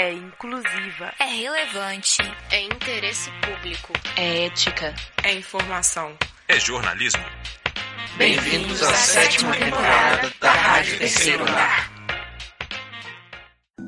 É inclusiva. É relevante. É interesse público. É ética. É informação. É jornalismo. Bem-vindos à sétima temporada da Rádio Terceiro Lar.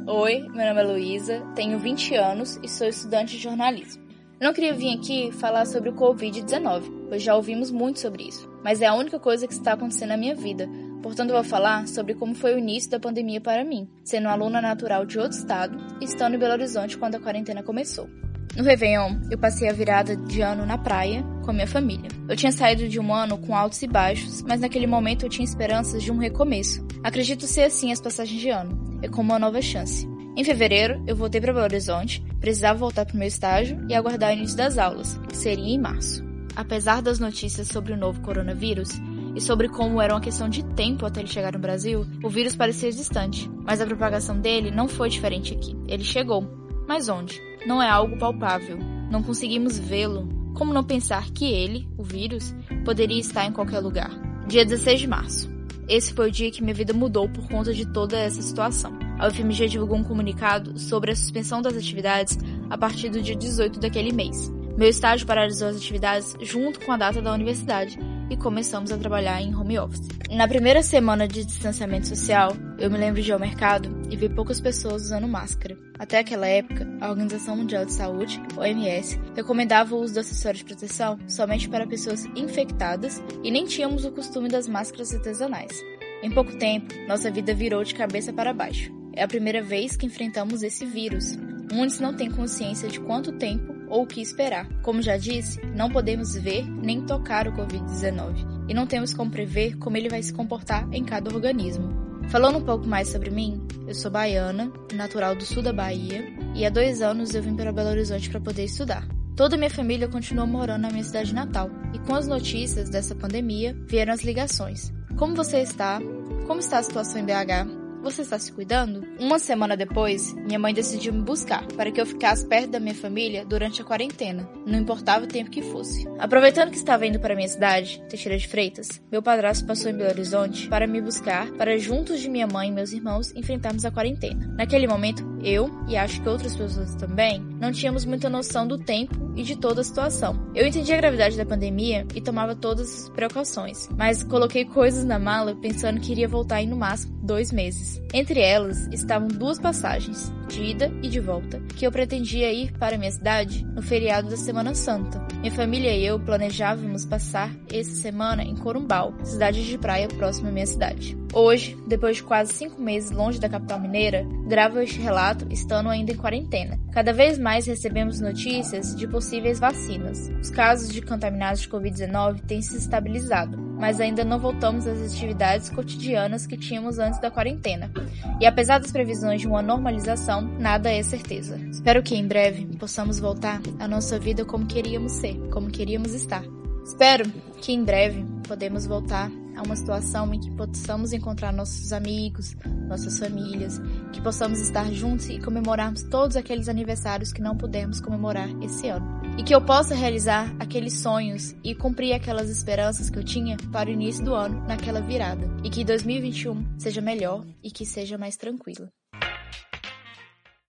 Oi, meu nome é Luísa, tenho 20 anos e sou estudante de jornalismo. Eu não queria vir aqui falar sobre o Covid-19, pois já ouvimos muito sobre isso, mas é a única coisa que está acontecendo na minha vida, Portanto, vou falar sobre como foi o início da pandemia para mim, sendo aluna natural de outro estado e estando em Belo Horizonte quando a quarentena começou. No Réveillon, eu passei a virada de ano na praia com a minha família. Eu tinha saído de um ano com altos e baixos, mas naquele momento eu tinha esperanças de um recomeço. Acredito ser assim as passagens de ano, é como uma nova chance. Em fevereiro, eu voltei para Belo Horizonte, precisava voltar para o meu estágio e aguardar o início das aulas, que seria em março. Apesar das notícias sobre o novo coronavírus, e sobre como era uma questão de tempo até ele chegar no Brasil, o vírus parecia distante. Mas a propagação dele não foi diferente aqui. Ele chegou. Mas onde? Não é algo palpável. Não conseguimos vê-lo. Como não pensar que ele, o vírus, poderia estar em qualquer lugar? Dia 16 de março. Esse foi o dia que minha vida mudou por conta de toda essa situação. A UFMG divulgou um comunicado sobre a suspensão das atividades a partir do dia 18 daquele mês. Meu estágio paralisou as atividades junto com a data da universidade e começamos a trabalhar em home office. Na primeira semana de distanciamento social, eu me lembro de ir ao mercado e ver poucas pessoas usando máscara. Até aquela época, a Organização Mundial de Saúde, OMS, recomendava o uso do acessório de proteção somente para pessoas infectadas e nem tínhamos o costume das máscaras artesanais. Em pouco tempo, nossa vida virou de cabeça para baixo. É a primeira vez que enfrentamos esse vírus. Muitos não têm consciência de quanto tempo ou o que esperar. Como já disse, não podemos ver nem tocar o Covid-19 e não temos como prever como ele vai se comportar em cada organismo. Falando um pouco mais sobre mim, eu sou baiana, natural do sul da Bahia, e há dois anos eu vim para Belo Horizonte para poder estudar. Toda minha família continuou morando na minha cidade natal, e com as notícias dessa pandemia vieram as ligações. Como você está? Como está a situação em BH? Você está se cuidando? Uma semana depois, minha mãe decidiu me buscar para que eu ficasse perto da minha família durante a quarentena, não importava o tempo que fosse. Aproveitando que estava indo para minha cidade, Teixeira de Freitas, meu padrasto passou em Belo Horizonte para me buscar para juntos de minha mãe e meus irmãos enfrentarmos a quarentena. Naquele momento, eu, e acho que outras pessoas também, não tínhamos muita noção do tempo e de toda a situação. Eu entendi a gravidade da pandemia e tomava todas as precauções, mas coloquei coisas na mala pensando que iria voltar em no máximo dois meses. Entre elas estavam duas passagens, de ida e de volta, que eu pretendia ir para minha cidade no feriado da Semana Santa. Minha família e eu planejávamos passar essa semana em Corumbau, cidade de praia próxima à minha cidade. Hoje, depois de quase cinco meses longe da capital mineira, gravo este relato estando ainda em quarentena. Cada vez mais recebemos notícias de possíveis vacinas. Os casos de contaminados de Covid-19 têm se estabilizado, mas ainda não voltamos às atividades cotidianas que tínhamos antes da quarentena. E apesar das previsões de uma normalização, nada é certeza. Espero que em breve possamos voltar à nossa vida como queríamos ser, como queríamos estar. Espero que em breve podemos voltar a uma situação em que possamos encontrar nossos amigos, nossas famílias, que possamos estar juntos e comemorarmos todos aqueles aniversários que não pudemos comemorar esse ano. E que eu possa realizar aqueles sonhos e cumprir aquelas esperanças que eu tinha para o início do ano, naquela virada. E que 2021 seja melhor e que seja mais tranquila.